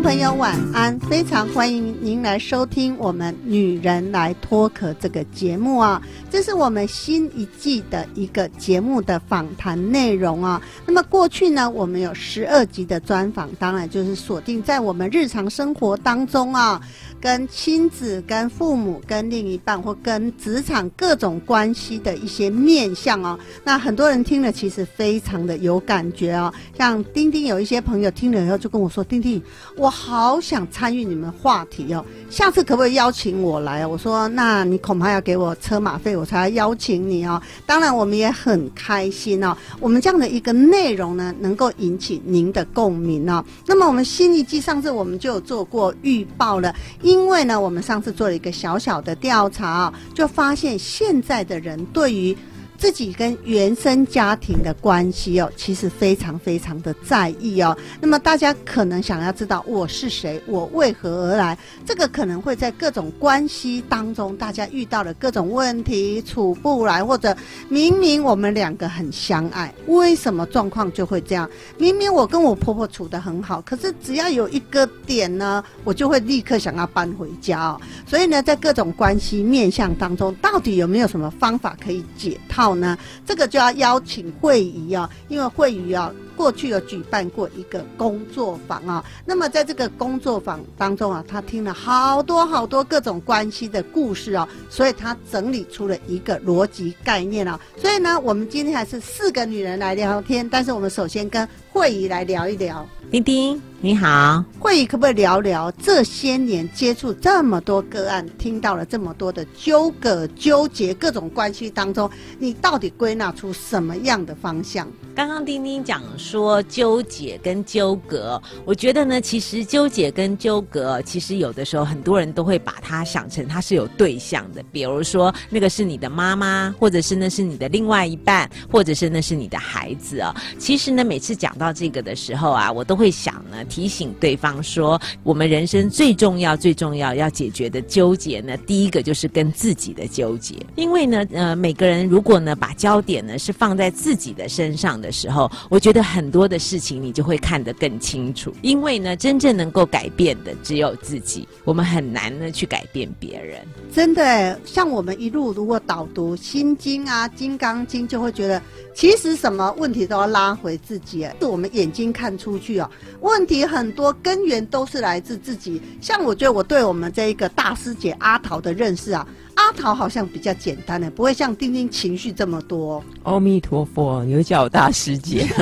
朋友晚安，非常欢迎您来收听我们《女人来脱壳》这个节目啊，这是我们新一季的一个节目的访谈内容啊。那么过去呢，我们有十二集的专访，当然就是锁定在我们日常生活当中啊。跟亲子、跟父母、跟另一半或跟职场各种关系的一些面向哦，那很多人听了其实非常的有感觉哦。像丁丁有一些朋友听了以后就跟我说：“丁丁，我好想参与你们话题哦，下次可不可以邀请我来？”我说：“那你恐怕要给我车马费，我才邀请你哦。”当然，我们也很开心哦，我们这样的一个内容呢，能够引起您的共鸣哦。那么我们新一季上次我们就有做过预报了。因为呢，我们上次做了一个小小的调查，就发现现在的人对于。自己跟原生家庭的关系哦，其实非常非常的在意哦。那么大家可能想要知道我是谁，我为何而来？这个可能会在各种关系当中，大家遇到了各种问题处不来，或者明明我们两个很相爱，为什么状况就会这样？明明我跟我婆婆处得很好，可是只要有一个点呢，我就会立刻想要搬回家哦。所以呢，在各种关系面向当中，到底有没有什么方法可以解套？呢，这个就要邀请会议啊，因为会议啊，过去有举办过一个工作坊啊。那么在这个工作坊当中啊，他听了好多好多各种关系的故事啊，所以他整理出了一个逻辑概念啊。所以呢，我们今天还是四个女人来聊天，但是我们首先跟会议来聊一聊。丁丁，你好，会议可不可以聊聊这些年接触这么多个案，听到了这么多的纠葛、纠结各种关系当中，你到底归纳出什么样的方向？刚刚丁丁讲说纠结跟纠葛，我觉得呢，其实纠结跟纠葛，其实有的时候很多人都会把它想成它是有对象的，比如说那个是你的妈妈，或者是那是你的另外一半，或者是那是你的孩子啊。其实呢，每次讲到这个的时候啊，我都会想呢，提醒对方说，我们人生最重要、最重要要解决的纠结呢，第一个就是跟自己的纠结。因为呢，呃，每个人如果呢，把焦点呢是放在自己的身上的的时候，我觉得很多的事情你就会看得更清楚。因为呢，真正能够改变的只有自己，我们很难呢去改变别人。真的，像我们一路如果导读《心经》啊，《金刚经》，就会觉得其实什么问题都要拉回自己，是我们眼睛看出去哦。问题很多，根源都是来自自己。像我觉得我对我们这一个大师姐阿桃的认识啊，阿桃好像比较简单的，不会像丁丁情绪这么多。阿弥陀佛，有叫我大师姐。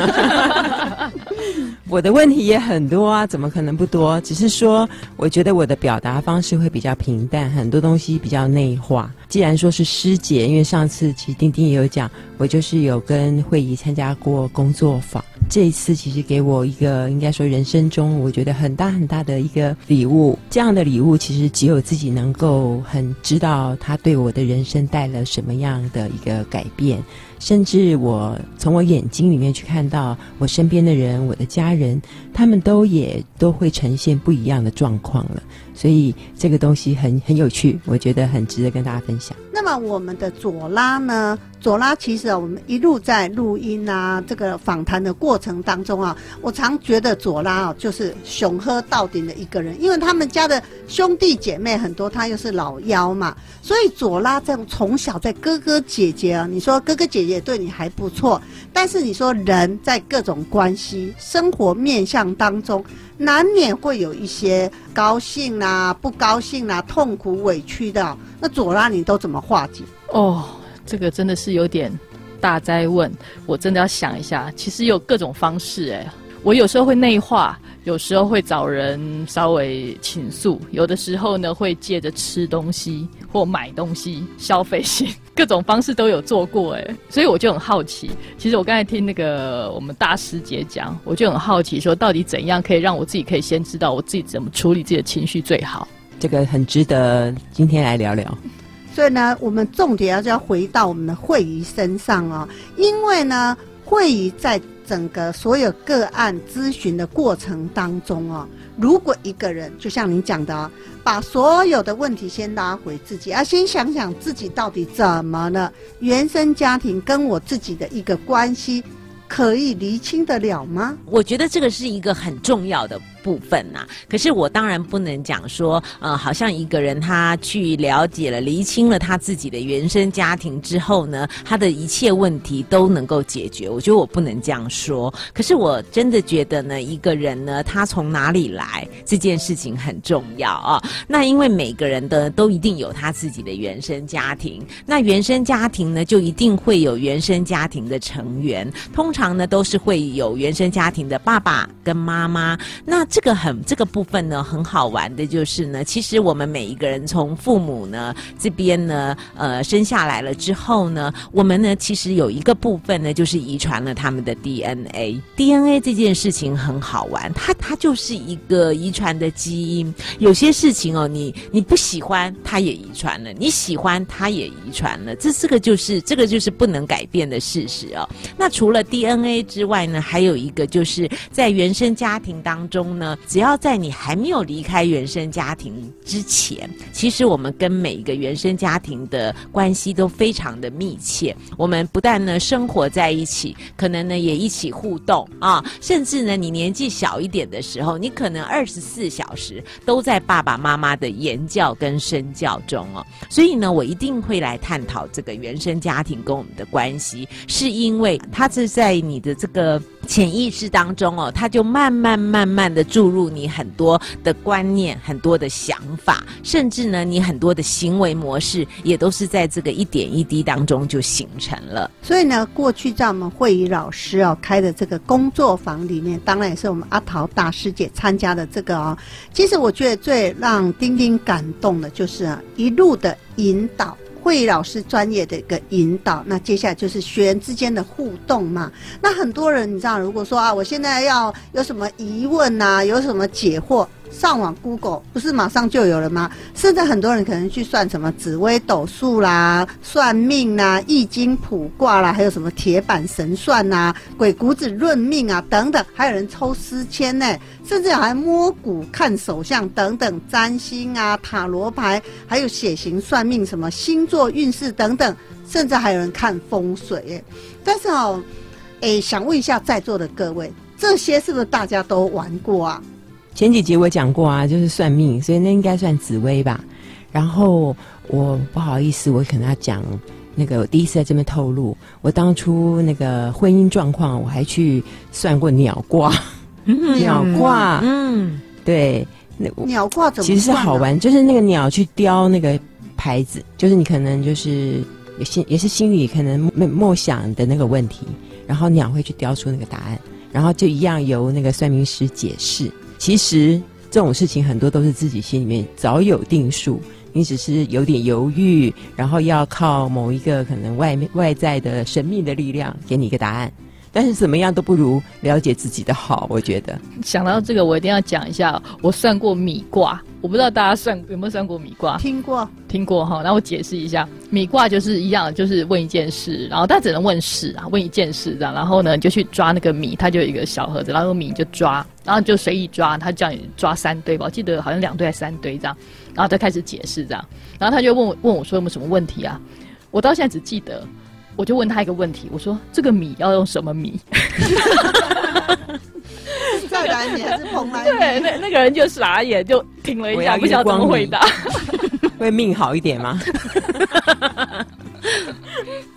我的问题也很多啊，怎么可能不多？只是说，我觉得我的表达方式会比较平淡，很多东西比较内化。既然说是师姐，因为上次其实丁丁也有讲，我就是有跟会议参加过工作坊。这一次其实给我一个应该说人生中我觉得很大很大的一个礼物。这样的礼物其实只有自己能够很知道，它对我的人生带了什么样的一个改变。甚至我从我眼睛里面去看到我身边的人，我的家人，他们都也都会呈现不一样的状况了。所以这个东西很很有趣，我觉得很值得跟大家分享。那么我们的左拉呢？左拉其实啊，我们一路在录音啊，这个访谈的过程当中啊，我常觉得左拉啊就是雄喝到顶的一个人，因为他们家的兄弟姐妹很多，他又是老幺嘛，所以左拉这样从小在哥哥姐姐啊，你说哥哥姐姐对你还不错，但是你说人在各种关系、生活面相当中。难免会有一些高兴啊、不高兴啊、痛苦、委屈的。那左拉，你都怎么化解？哦，这个真的是有点大灾问，我真的要想一下。其实有各种方式，哎，我有时候会内化，有时候会找人稍微倾诉，有的时候呢会借着吃东西或买东西消费性，各种方式都有做过哎，所以我就很好奇。其实我刚才听那个我们大师姐讲，我就很好奇，说到底怎样可以让我自己可以先知道我自己怎么处理自己的情绪最好？这个很值得今天来聊聊。所以呢，我们重点要就要回到我们的慧仪身上哦，因为呢，慧仪在。整个所有个案咨询的过程当中哦，如果一个人就像您讲的，把所有的问题先拉回自己，要先想想自己到底怎么了，原生家庭跟我自己的一个关系，可以厘清得了吗？我觉得这个是一个很重要的。部分呐，可是我当然不能讲说，呃，好像一个人他去了解了、厘清了他自己的原生家庭之后呢，他的一切问题都能够解决。我觉得我不能这样说。可是我真的觉得呢，一个人呢，他从哪里来这件事情很重要啊。那因为每个人的都一定有他自己的原生家庭，那原生家庭呢，就一定会有原生家庭的成员，通常呢都是会有原生家庭的爸爸跟妈妈。那这个很这个部分呢，很好玩的就是呢，其实我们每一个人从父母呢这边呢，呃，生下来了之后呢，我们呢其实有一个部分呢，就是遗传了他们的 DNA。DNA 这件事情很好玩，它它就是一个遗传的基因。有些事情哦，你你不喜欢，它也遗传了；你喜欢，它也遗传了。这这个就是这个就是不能改变的事实哦。那除了 DNA 之外呢，还有一个就是在原生家庭当中呢。只要在你还没有离开原生家庭之前，其实我们跟每一个原生家庭的关系都非常的密切。我们不但呢生活在一起，可能呢也一起互动啊，甚至呢你年纪小一点的时候，你可能二十四小时都在爸爸妈妈的言教跟身教中哦。所以呢，我一定会来探讨这个原生家庭跟我们的关系，是因为它是在你的这个潜意识当中哦，它就慢慢慢慢的。注入你很多的观念、很多的想法，甚至呢，你很多的行为模式也都是在这个一点一滴当中就形成了。所以呢，过去在我们会议老师哦开的这个工作坊里面，当然也是我们阿桃大师姐参加的这个哦。其实我觉得最让丁丁感动的就是啊，一路的引导。会老师专业的一个引导，那接下来就是学员之间的互动嘛。那很多人你知道，如果说啊，我现在要有什么疑问呐，有什么解惑。上网 Google 不是马上就有了吗？甚至很多人可能去算什么紫微斗数啦、算命啦、易经卜卦啦，还有什么铁板神算呐、鬼谷子论命啊等等，还有人抽丝签呢，甚至还摸骨看手相等等，占星啊、塔罗牌，还有血型算命，什么星座运势等等，甚至还有人看风水。但是哦，哎，想问一下在座的各位，这些是不是大家都玩过啊？前几集我讲过啊，就是算命，所以那应该算紫薇吧。然后我不好意思，我可能要讲那个我第一次在这边透露，我当初那个婚姻状况，我还去算过鸟卦。鸟卦，嗯，对，那鸟卦怎么？其实是好玩，就是那个鸟去雕那个牌子，就是你可能就是也心也是心里可能默默想的那个问题，然后鸟会去雕出那个答案，然后就一样由那个算命师解释。其实这种事情很多都是自己心里面早有定数，你只是有点犹豫，然后要靠某一个可能外面外在的神秘的力量给你一个答案。但是怎么样都不如了解自己的好，我觉得。想到这个，我一定要讲一下，我算过米卦，我不知道大家算有没有算过米卦？听过，听过哈。那我解释一下，米卦就是一样，就是问一件事，然后他只能问事啊，问一件事这样，然后呢，你就去抓那个米，它就有一个小盒子，然后米就抓，然后就随意抓，他叫你抓三堆吧，我记得好像两堆还是三堆这样，然后再开始解释这样，然后他就问我问我说有没有什么问题啊？我到现在只记得。我就问他一个问题，我说：“这个米要用什么米？” 再来米还是蓬莱米？对，那那个人就傻眼，就停了一下，不晓得怎么回答。会命好一点吗？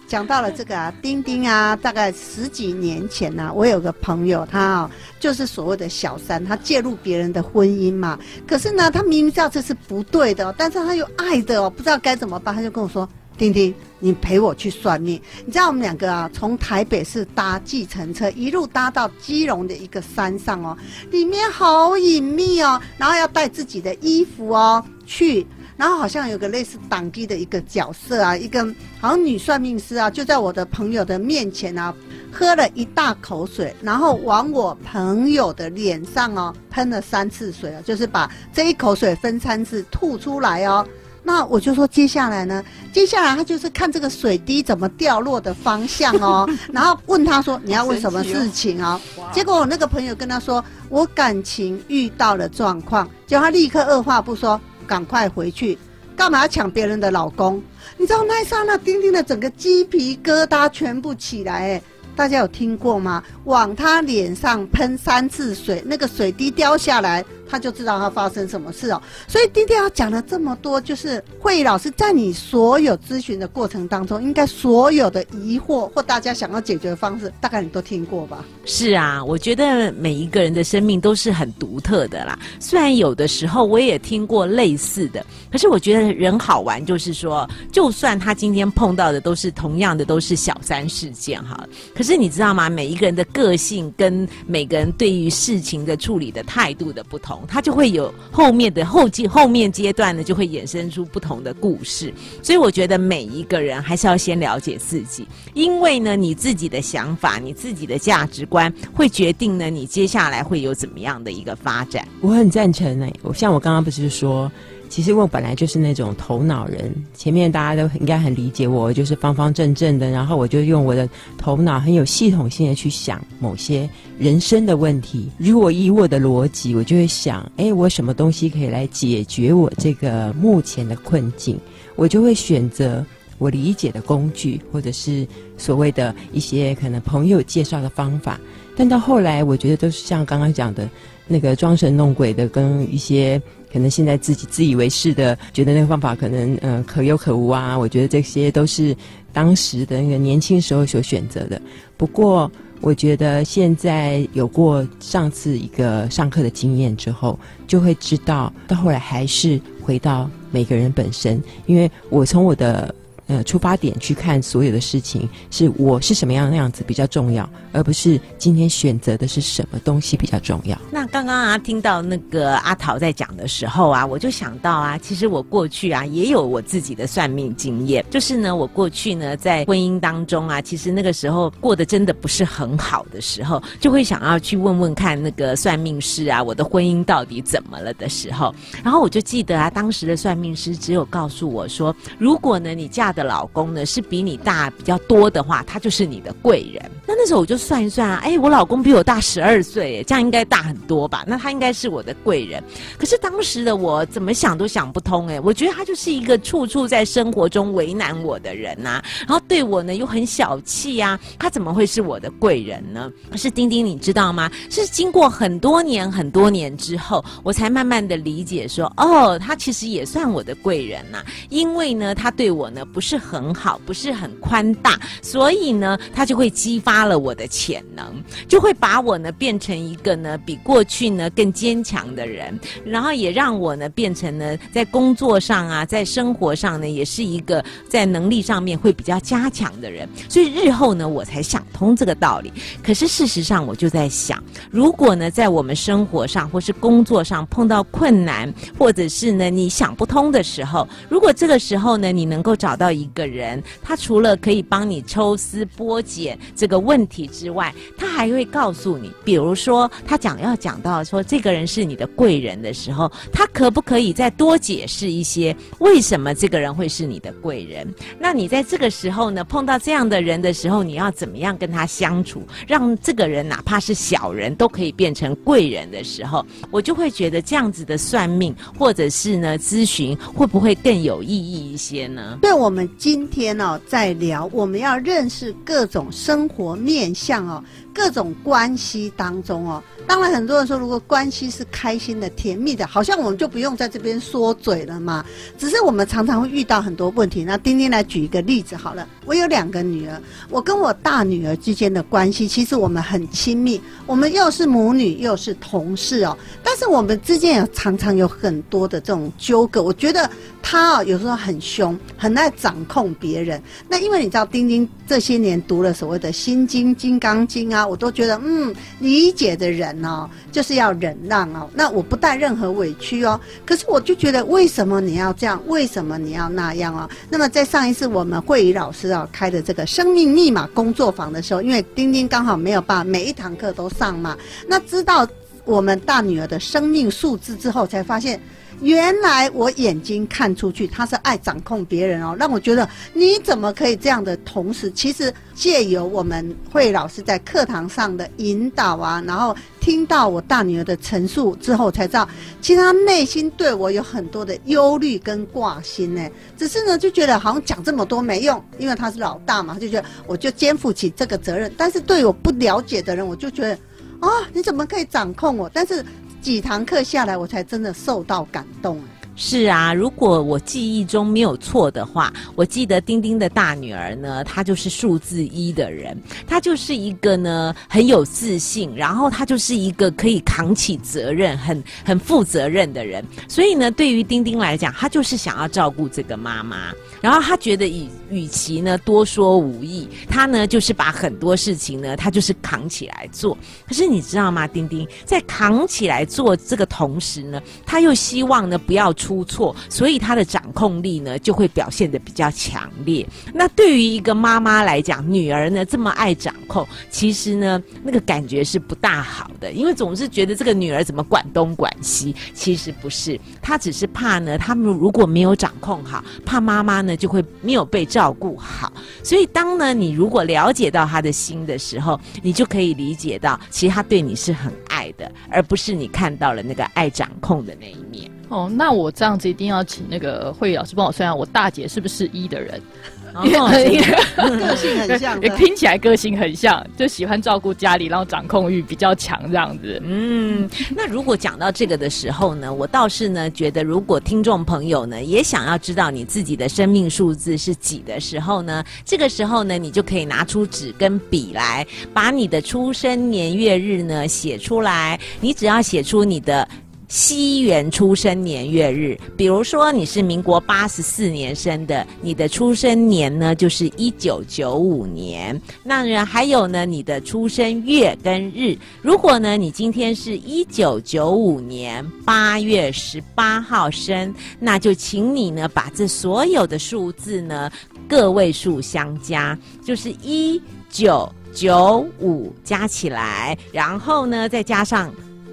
讲到了这个啊，丁丁啊，大概十几年前呢，我有个朋友，他啊就是所谓的小三，他介入别人的婚姻嘛。可是呢，他明明知道这是不对的，但是他又爱的哦，不知道该怎么办，他就跟我说。丁丁，你陪我去算命。你知道我们两个啊，从台北市搭计程车，一路搭到基隆的一个山上哦，里面好隐秘哦，然后要带自己的衣服哦去。然后好像有个类似党机的一个角色啊，一个好像女算命师啊，就在我的朋友的面前啊，喝了一大口水，然后往我朋友的脸上哦喷了三次水啊，就是把这一口水分三次吐出来哦。那我就说接下来呢，接下来他就是看这个水滴怎么掉落的方向哦，然后问他说你要问什么事情哦？结果我那个朋友跟他说我感情遇到了状况，结果他立刻二话不说。赶快回去，干嘛要抢别人的老公？你知道那一刹那，丁丁的整个鸡皮疙瘩全部起来，哎。大家有听过吗？往他脸上喷三次水，那个水滴掉下来，他就知道他发生什么事哦。所以今天要讲了这么多，就是慧老师在你所有咨询的过程当中，应该所有的疑惑或大家想要解决的方式，大概你都听过吧？是啊，我觉得每一个人的生命都是很独特的啦。虽然有的时候我也听过类似的，可是我觉得人好玩，就是说，就算他今天碰到的都是同样的，都是小三事件哈，可。是，你知道吗？每一个人的个性跟每个人对于事情的处理的态度的不同，他就会有后面的后阶后面阶段呢，就会衍生出不同的故事。所以我觉得每一个人还是要先了解自己，因为呢，你自己的想法、你自己的价值观，会决定呢你接下来会有怎么样的一个发展。我很赞成哎，我像我刚刚不是说。其实我本来就是那种头脑人，前面大家都应该很理解我，就是方方正正的，然后我就用我的头脑很有系统性的去想某些人生的问题。如果以我的逻辑，我就会想，哎，我什么东西可以来解决我这个目前的困境？我就会选择我理解的工具，或者是所谓的一些可能朋友介绍的方法。但到后来，我觉得都是像刚刚讲的那个装神弄鬼的，跟一些。可能现在自己自以为是的，觉得那个方法可能嗯可有可无啊。我觉得这些都是当时的那个年轻时候所选择的。不过，我觉得现在有过上次一个上课的经验之后，就会知道到后来还是回到每个人本身，因为我从我的。呃，出发点去看所有的事情，是我是什么样的样子比较重要，而不是今天选择的是什么东西比较重要。那刚刚啊，听到那个阿桃在讲的时候啊，我就想到啊，其实我过去啊也有我自己的算命经验，就是呢，我过去呢在婚姻当中啊，其实那个时候过得真的不是很好的时候，就会想要去问问看那个算命师啊，我的婚姻到底怎么了的时候，然后我就记得啊，当时的算命师只有告诉我说，如果呢你嫁的的老公呢是比你大比较多的话，他就是你的贵人。那那时候我就算一算啊，哎，我老公比我大十二岁，这样应该大很多吧？那他应该是我的贵人。可是当时的我怎么想都想不通，哎，我觉得他就是一个处处在生活中为难我的人呐，然后对我呢又很小气呀，他怎么会是我的贵人呢？可是丁丁，你知道吗？是经过很多年很多年之后，我才慢慢的理解说，哦，他其实也算我的贵人呐，因为呢，他对我呢不是。是很好，不是很宽大，所以呢，他就会激发了我的潜能，就会把我呢变成一个呢比过去呢更坚强的人，然后也让我呢变成呢在工作上啊，在生活上呢也是一个在能力上面会比较加强的人。所以日后呢，我才想通这个道理。可是事实上，我就在想，如果呢在我们生活上或是工作上碰到困难，或者是呢你想不通的时候，如果这个时候呢你能够找到一个人，他除了可以帮你抽丝剥茧这个问题之外，他还会告诉你，比如说他讲要讲到说这个人是你的贵人的时候，他可不可以再多解释一些为什么这个人会是你的贵人？那你在这个时候呢，碰到这样的人的时候，你要怎么样跟他相处，让这个人哪怕是小人都可以变成贵人的时候，我就会觉得这样子的算命或者是呢咨询会不会更有意义一些呢？对我们。今天哦，在聊我们要认识各种生活面相哦，各种关系当中哦，当然，很多人说，如果关系是开心的、甜蜜的，好像我们就不用在这边说嘴了嘛。只是我们常常会遇到很多问题。那丁丁来举一个例子好了，我有两个女儿，我跟我大女儿之间的关系，其实我们很亲密，我们又是母女，又是同事哦。但是我们之间也常常有很多的这种纠葛。我觉得她啊，有时候很凶，很爱掌控别人。那因为你知道，丁丁这些年读了所谓的《心经》《金刚经》啊，我都觉得，嗯，理解的人哦，就是要忍让哦。那我不带任何委屈哦。可是我就觉得，为什么你要这样？为什么你要那样哦？那么在上一次我们慧仪老师啊开的这个生命密码工作坊的时候，因为丁丁刚好没有把每一堂课都上嘛，那知道我们大女儿的生命数字之后，才发现。原来我眼睛看出去，他是爱掌控别人哦，让我觉得你怎么可以这样的？同时，其实借由我们会老师在课堂上的引导啊，然后听到我大女儿的陈述之后，才知道其实她内心对我有很多的忧虑跟挂心呢。只是呢，就觉得好像讲这么多没用，因为他是老大嘛，就觉得我就肩负起这个责任。但是对我不了解的人，我就觉得啊，你怎么可以掌控我？但是。几堂课下来，我才真的受到感动。是啊，如果我记忆中没有错的话，我记得丁丁的大女儿呢，她就是数字一的人，她就是一个呢很有自信，然后她就是一个可以扛起责任、很很负责任的人。所以呢，对于丁丁来讲，他就是想要照顾这个妈妈。然后他觉得与与其呢多说无益，他呢就是把很多事情呢，他就是扛起来做。可是你知道吗，丁丁在扛起来做这个同时呢，他又希望呢不要出错，所以他的掌控力呢就会表现的比较强烈。那对于一个妈妈来讲，女儿呢这么爱掌控，其实呢那个感觉是不大好的，因为总是觉得这个女儿怎么管东管西。其实不是，她只是怕呢，他们如果没有掌控好，怕妈妈呢。就会没有被照顾好，所以当呢你如果了解到他的心的时候，你就可以理解到，其实他对你是很爱的，而不是你看到了那个爱掌控的那一面。哦，那我这样子一定要请那个慧老师帮我算下，我大姐是不是一的人？个性很像，听起来个性很像，就喜欢照顾家里，然后掌控欲比较强这样子。嗯，那如果讲到这个的时候呢，我倒是呢觉得，如果听众朋友呢也想要知道你自己的生命数字是几的时候呢，这个时候呢，你就可以拿出纸跟笔来，把你的出生年月日呢写出来。你只要写出你的。西元出生年月日，比如说你是民国八十四年生的，你的出生年呢就是一九九五年。那呢还有呢你的出生月跟日，如果呢你今天是一九九五年八月十八号生，那就请你呢把这所有的数字呢个位数相加，就是一九九五加起来，然后呢再加上。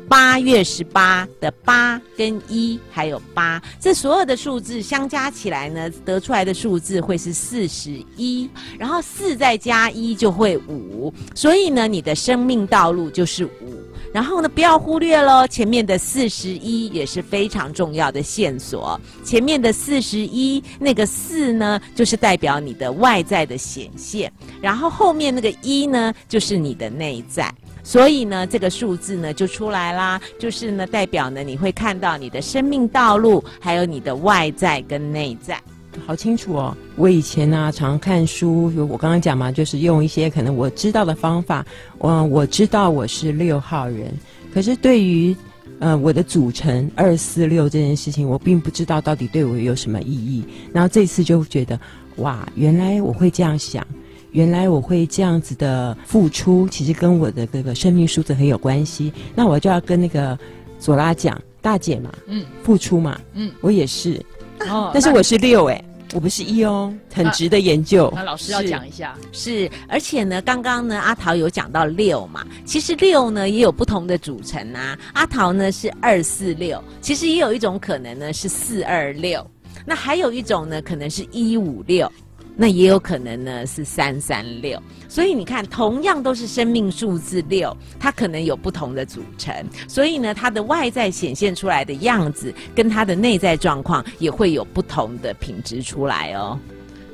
八月十八的八跟一还有八，这所有的数字相加起来呢，得出来的数字会是四十一。然后四再加一就会五，所以呢，你的生命道路就是五。然后呢，不要忽略喽，前面的四十一也是非常重要的线索。前面的四十一那个四呢，就是代表你的外在的显现，然后后面那个一呢，就是你的内在。所以呢，这个数字呢就出来啦，就是呢代表呢你会看到你的生命道路，还有你的外在跟内在，好清楚哦。我以前呢常看书，我刚刚讲嘛，就是用一些可能我知道的方法，我我知道我是六号人，可是对于呃我的组成二四六这件事情，我并不知道到底对我有什么意义。然后这次就觉得，哇，原来我会这样想。原来我会这样子的付出，其实跟我的这个生命数字很有关系。那我就要跟那个左拉讲，大姐嘛，嗯，付出嘛，嗯，我也是，哦，但是我是六哎，我不是一哦，很值得研究。那老师要讲一下，是，而且呢，刚刚呢，阿桃有讲到六嘛，其实六呢也有不同的组成啊。阿桃呢是二四六，其实也有一种可能呢是四二六，那还有一种呢可能是一五六。那也有可能呢，是三三六。所以你看，同样都是生命数字六，它可能有不同的组成。所以呢，它的外在显现出来的样子，跟它的内在状况也会有不同的品质出来哦。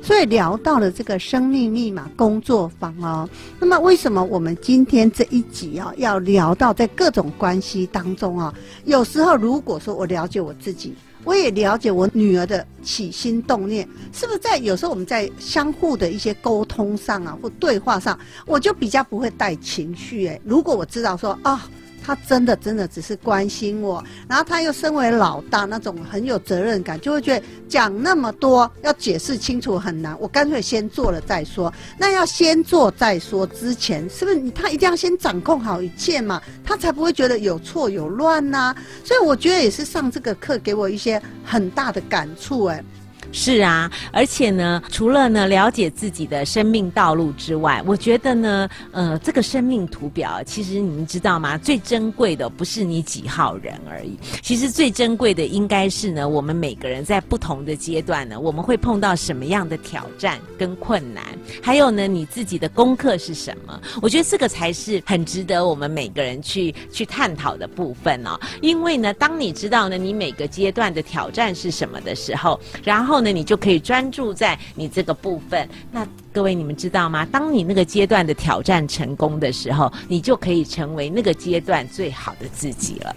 所以聊到了这个生命密码工作坊哦。那么为什么我们今天这一集啊要聊到在各种关系当中啊？有时候如果说我了解我自己。我也了解我女儿的起心动念，是不是在有时候我们在相互的一些沟通上啊，或对话上，我就比较不会带情绪。哎，如果我知道说啊。他真的真的只是关心我，然后他又身为老大，那种很有责任感，就会觉得讲那么多要解释清楚很难，我干脆先做了再说。那要先做再说之前，是不是他一定要先掌控好一切嘛？他才不会觉得有错有乱呐。所以我觉得也是上这个课给我一些很大的感触，哎。是啊，而且呢，除了呢了解自己的生命道路之外，我觉得呢，呃，这个生命图表，其实你们知道吗？最珍贵的不是你几号人而已，其实最珍贵的应该是呢，我们每个人在不同的阶段呢，我们会碰到什么样的挑战跟困难，还有呢，你自己的功课是什么？我觉得这个才是很值得我们每个人去去探讨的部分哦。因为呢，当你知道呢，你每个阶段的挑战是什么的时候，然后。后呢你就可以专注在你这个部分。那各位，你们知道吗？当你那个阶段的挑战成功的时候，你就可以成为那个阶段最好的自己了。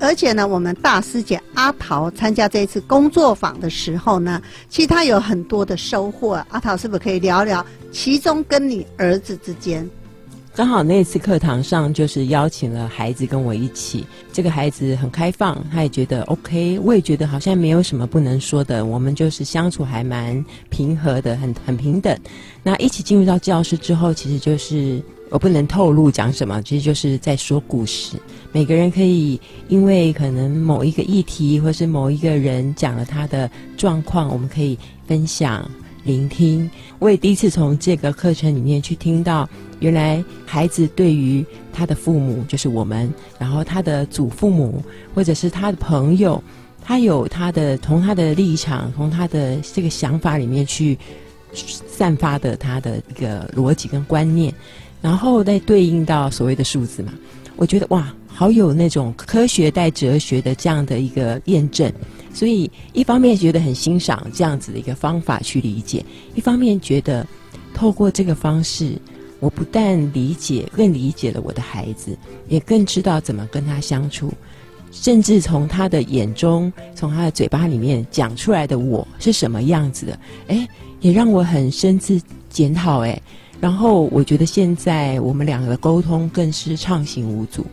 而且呢，我们大师姐阿桃参加这一次工作坊的时候呢，其实她有很多的收获。阿桃是不是可以聊聊其中跟你儿子之间？刚好那次课堂上就是邀请了孩子跟我一起，这个孩子很开放，他也觉得 OK，我也觉得好像没有什么不能说的，我们就是相处还蛮平和的，很很平等。那一起进入到教室之后，其实就是我不能透露讲什么，其实就是在说故事。每个人可以因为可能某一个议题，或是某一个人讲了他的状况，我们可以分享。聆听，我也第一次从这个课程里面去听到，原来孩子对于他的父母，就是我们，然后他的祖父母，或者是他的朋友，他有他的从他的立场，从他的这个想法里面去散发的他的一个逻辑跟观念，然后再对应到所谓的数字嘛，我觉得哇，好有那种科学带哲学的这样的一个验证。所以，一方面觉得很欣赏这样子的一个方法去理解，一方面觉得透过这个方式，我不但理解，更理解了我的孩子，也更知道怎么跟他相处，甚至从他的眼中，从他的嘴巴里面讲出来的我是什么样子的，哎，也让我很深自检讨，哎，然后我觉得现在我们两个的沟通更是畅行无阻，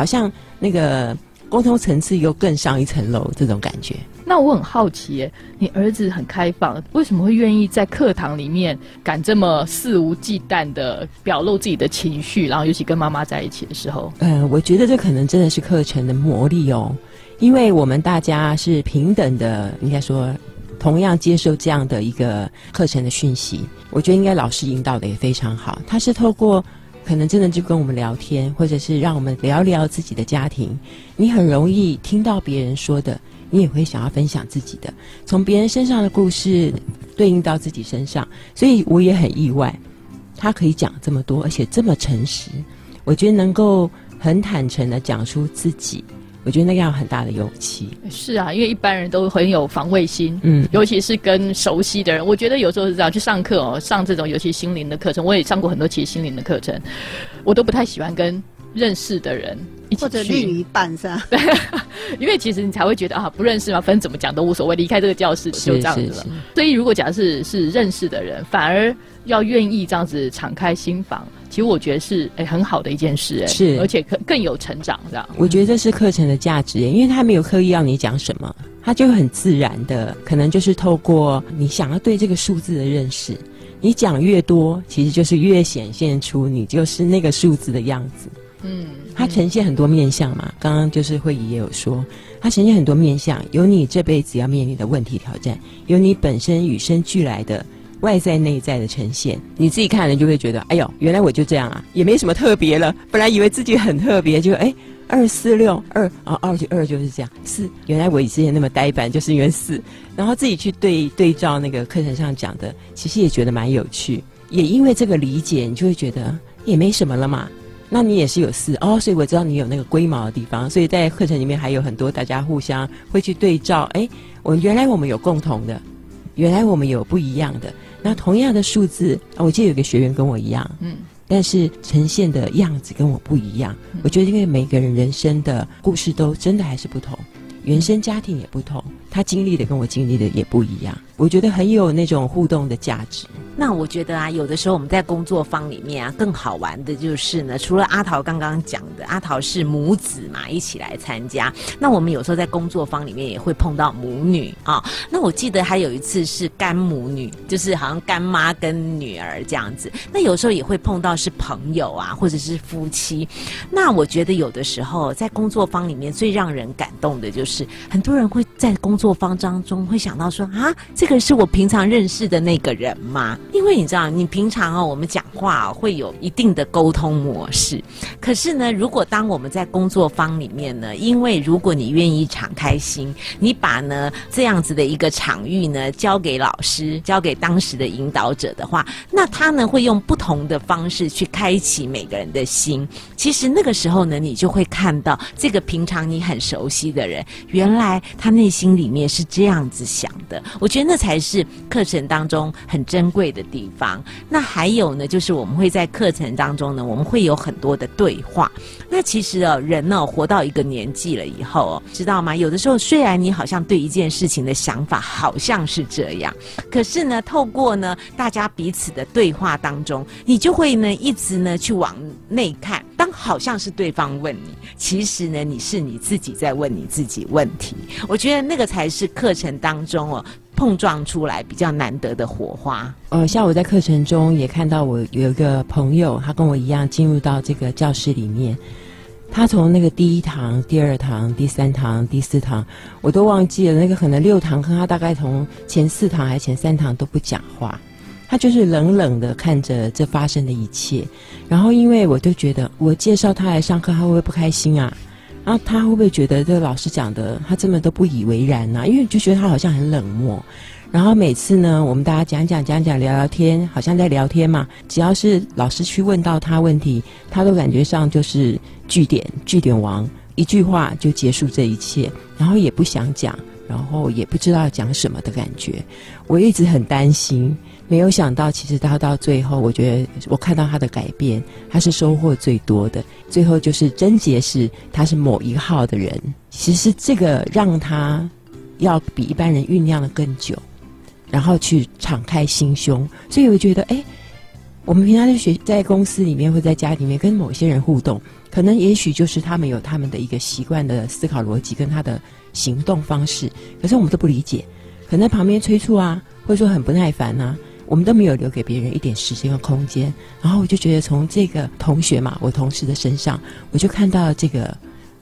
好像那个。沟通层次又更上一层楼，这种感觉。那我很好奇，你儿子很开放，为什么会愿意在课堂里面敢这么肆无忌惮的表露自己的情绪？然后尤其跟妈妈在一起的时候，呃，我觉得这可能真的是课程的魔力哦，因为我们大家是平等的，应该说同样接受这样的一个课程的讯息。我觉得应该老师引导的也非常好，他是透过。可能真的就跟我们聊天，或者是让我们聊聊自己的家庭。你很容易听到别人说的，你也会想要分享自己的，从别人身上的故事对应到自己身上。所以我也很意外，他可以讲这么多，而且这么诚实。我觉得能够很坦诚的讲出自己。我觉得那个要很大的勇气。是啊，因为一般人都很有防卫心，嗯，尤其是跟熟悉的人。我觉得有时候是这样，去上课哦，上这种尤其心灵的课程，我也上过很多其实心灵的课程，我都不太喜欢跟认识的人一起或者另一半是吧？对，因为其实你才会觉得啊，不认识嘛，反正怎么讲都无所谓，离开这个教室就这样子了。所以如果假设是是认识的人，反而要愿意这样子敞开心房。其实我觉得是诶很好的一件事诶，是而且更更有成长这样。我觉得这是课程的价值，因为他没有刻意要你讲什么，他就很自然的，可能就是透过你想要对这个数字的认识，你讲越多，其实就是越显现出你就是那个数字的样子。嗯，它呈现很多面相嘛，刚刚就是会议也有说，它呈现很多面相，有你这辈子要面临的问题挑战，有你本身与生俱来的。外在内在的呈现，你自己看了就会觉得，哎呦，原来我就这样啊，也没什么特别了。本来以为自己很特别，就哎，二四六二啊，二就二就是这样。四，原来我以前那么呆板，就是因为四。然后自己去对对照那个课程上讲的，其实也觉得蛮有趣。也因为这个理解，你就会觉得也没什么了嘛。那你也是有四哦，所以我知道你有那个龟毛的地方。所以在课程里面还有很多大家互相会去对照，哎，我原来我们有共同的，原来我们有不一样的。那同样的数字，我记得有个学员跟我一样，嗯，但是呈现的样子跟我不一样。我觉得因为每个人人生的故事都真的还是不同，原生家庭也不同，他经历的跟我经历的也不一样。我觉得很有那种互动的价值。那我觉得啊，有的时候我们在工作坊里面啊，更好玩的就是呢，除了阿桃刚刚讲的，阿桃是母子嘛，一起来参加。那我们有时候在工作坊里面也会碰到母女啊。那我记得还有一次是干母女，就是好像干妈跟女儿这样子。那有时候也会碰到是朋友啊，或者是夫妻。那我觉得有的时候在工作坊里面最让人感动的就是，很多人会在工作坊当中会想到说啊，这个是我平常认识的那个人吗？因为你知道，你平常哦，我们讲话会有一定的沟通模式。可是呢，如果当我们在工作坊里面呢，因为如果你愿意敞开心，你把呢这样子的一个场域呢交给老师，交给当时的引导者的话，那他呢会用不同的方式去开启每个人的心。其实那个时候呢，你就会看到这个平常你很熟悉的人，原来他内心里面是这样子想的。我觉得那才是课程当中很珍贵的。地方，那还有呢，就是我们会在课程当中呢，我们会有很多的对话。那其实哦，人呢活到一个年纪了以后哦，知道吗？有的时候虽然你好像对一件事情的想法好像是这样，可是呢，透过呢大家彼此的对话当中，你就会呢一直呢去往内看。当好像是对方问你，其实呢你是你自己在问你自己问题。我觉得那个才是课程当中哦。碰撞出来比较难得的火花。呃，像我在课程中也看到，我有一个朋友，他跟我一样进入到这个教室里面。他从那个第一堂、第二堂、第三堂、第四堂，我都忘记了。那个可能六堂课，他大概从前四堂还是前三堂都不讲话，他就是冷冷的看着这发生的一切。然后，因为我就觉得，我介绍他来上课，他会不会不开心啊？那他会不会觉得这个老师讲的他根本都不以为然呢？因为就觉得他好像很冷漠。然后每次呢，我们大家讲讲讲讲聊聊天，好像在聊天嘛。只要是老师去问到他问题，他都感觉上就是句点句点王，一句话就结束这一切，然后也不想讲，然后也不知道讲什么的感觉。我一直很担心。没有想到，其实他到最后，我觉得我看到他的改变，他是收获最多的。最后就是贞洁是他是某一号的人，其实这个让他要比一般人酝酿的更久，然后去敞开心胸。所以我觉得，哎，我们平常在学在公司里面或在家里面跟某些人互动，可能也许就是他们有他们的一个习惯的思考逻辑跟他的行动方式，可是我们都不理解，可能在旁边催促啊，或者说很不耐烦呐。我们都没有留给别人一点时间和空间，然后我就觉得从这个同学嘛，我同事的身上，我就看到这个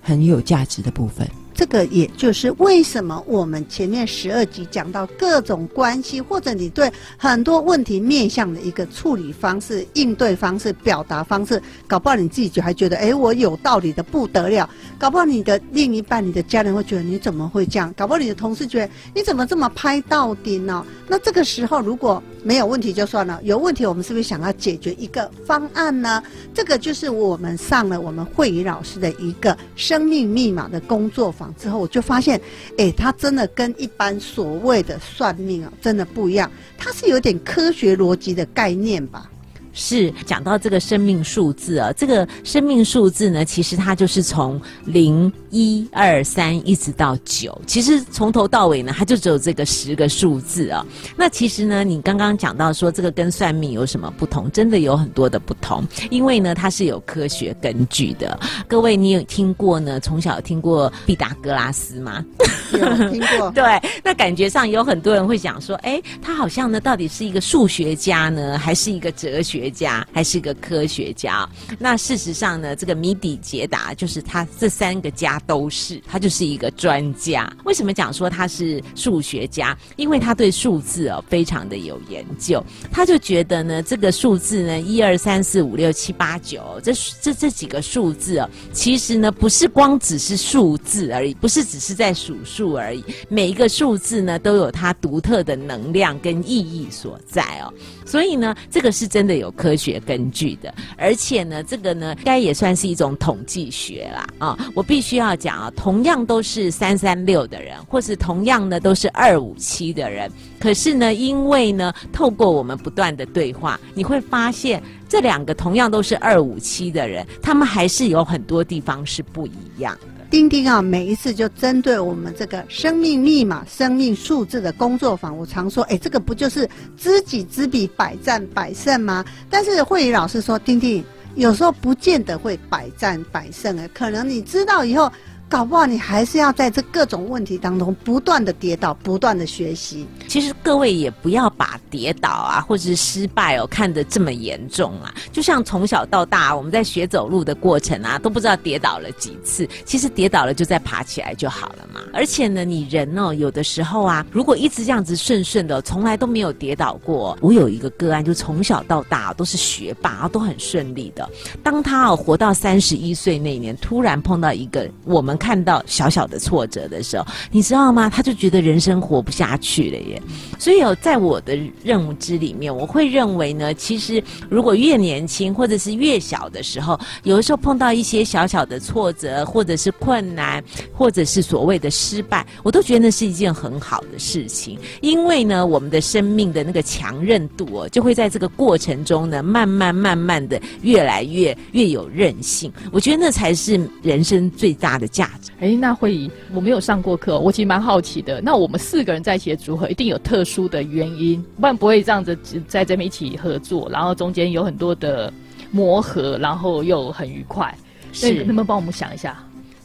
很有价值的部分。这个也就是为什么我们前面十二集讲到各种关系，或者你对很多问题面向的一个处理方式、应对方式、表达方式，搞不好你自己就还觉得，哎，我有道理的不得了。搞不好你的另一半、你的家人会觉得你怎么会这样？搞不好你的同事觉得你怎么这么拍到底呢？那这个时候如果没有问题就算了，有问题我们是不是想要解决一个方案呢？这个就是我们上了我们慧宇老师的一个生命密码的工作坊。之后我就发现，哎，他真的跟一般所谓的算命啊，真的不一样。它是有点科学逻辑的概念吧。是讲到这个生命数字啊，这个生命数字呢，其实它就是从零一二三一直到九，其实从头到尾呢，它就只有这个十个数字啊。那其实呢，你刚刚讲到说这个跟算命有什么不同？真的有很多的不同，因为呢，它是有科学根据的。各位，你有听过呢？从小听过毕达哥拉斯吗？有听过。对，那感觉上有很多人会讲说，哎，他好像呢，到底是一个数学家呢，还是一个哲学？家还是个科学家，那事实上呢，这个谜底解答就是他这三个家都是，他就是一个专家。为什么讲说他是数学家？因为他对数字哦非常的有研究，他就觉得呢，这个数字呢，一二三四五六七八九，这这这几个数字哦，其实呢不是光只是数字而已，不是只是在数数而已，每一个数字呢都有它独特的能量跟意义所在哦。所以呢，这个是真的有。科学根据的。而且呢，这个呢，该也算是一种统计学啦啊！我必须要讲啊，同样都是三三六的人，或是同样呢都是二五七的人，可是呢，因为呢，透过我们不断的对话，你会发现这两个同样都是二五七的人，他们还是有很多地方是不一样的。丁丁啊，每一次就针对我们这个生命密码、生命数字的工作坊，我常说，哎，这个不就是知己知彼，百战百胜吗？但是慧宇老师说，丁丁有时候不见得会百战百胜，哎，可能你知道以后。搞不好你还是要在这各种问题当中不断的跌倒，不断的学习。其实各位也不要把跌倒啊，或者是失败哦看得这么严重啊。就像从小到大我们在学走路的过程啊，都不知道跌倒了几次。其实跌倒了就再爬起来就好了嘛。而且呢，你人哦有的时候啊，如果一直这样子顺顺的，从来都没有跌倒过。我有一个个案，就从小到大都是学霸，都很顺利的。当他哦活到三十一岁那年，突然碰到一个我们。看到小小的挫折的时候，你知道吗？他就觉得人生活不下去了耶。所以有在我的认知里面，我会认为呢，其实如果越年轻或者是越小的时候，有的时候碰到一些小小的挫折，或者是困难，或者是所谓的失败，我都觉得那是一件很好的事情。因为呢，我们的生命的那个强韧度哦，就会在这个过程中呢，慢慢慢慢的越来越越有韧性。我觉得那才是人生最大的价。哎，那会议我没有上过课，我其实蛮好奇的。那我们四个人在一起的组合，一定有特殊的原因，不然不会这样子在这边一起合作，然后中间有很多的磨合，然后又很愉快。是，能不能帮我们想一下？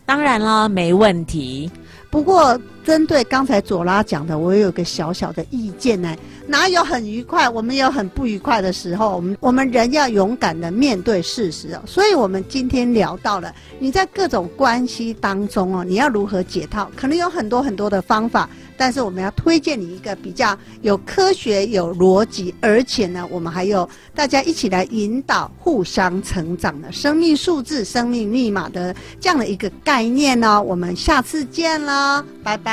当然了，没问题。不过针对刚才左拉讲的，我有个小小的意见呢。哪有很愉快？我们有很不愉快的时候。我们我们人要勇敢的面对事实哦。所以，我们今天聊到了你在各种关系当中哦，你要如何解套？可能有很多很多的方法，但是我们要推荐你一个比较有科学、有逻辑，而且呢，我们还有大家一起来引导、互相成长的生命数字、生命密码的这样的一个概念呢。我们下次见啦，拜拜，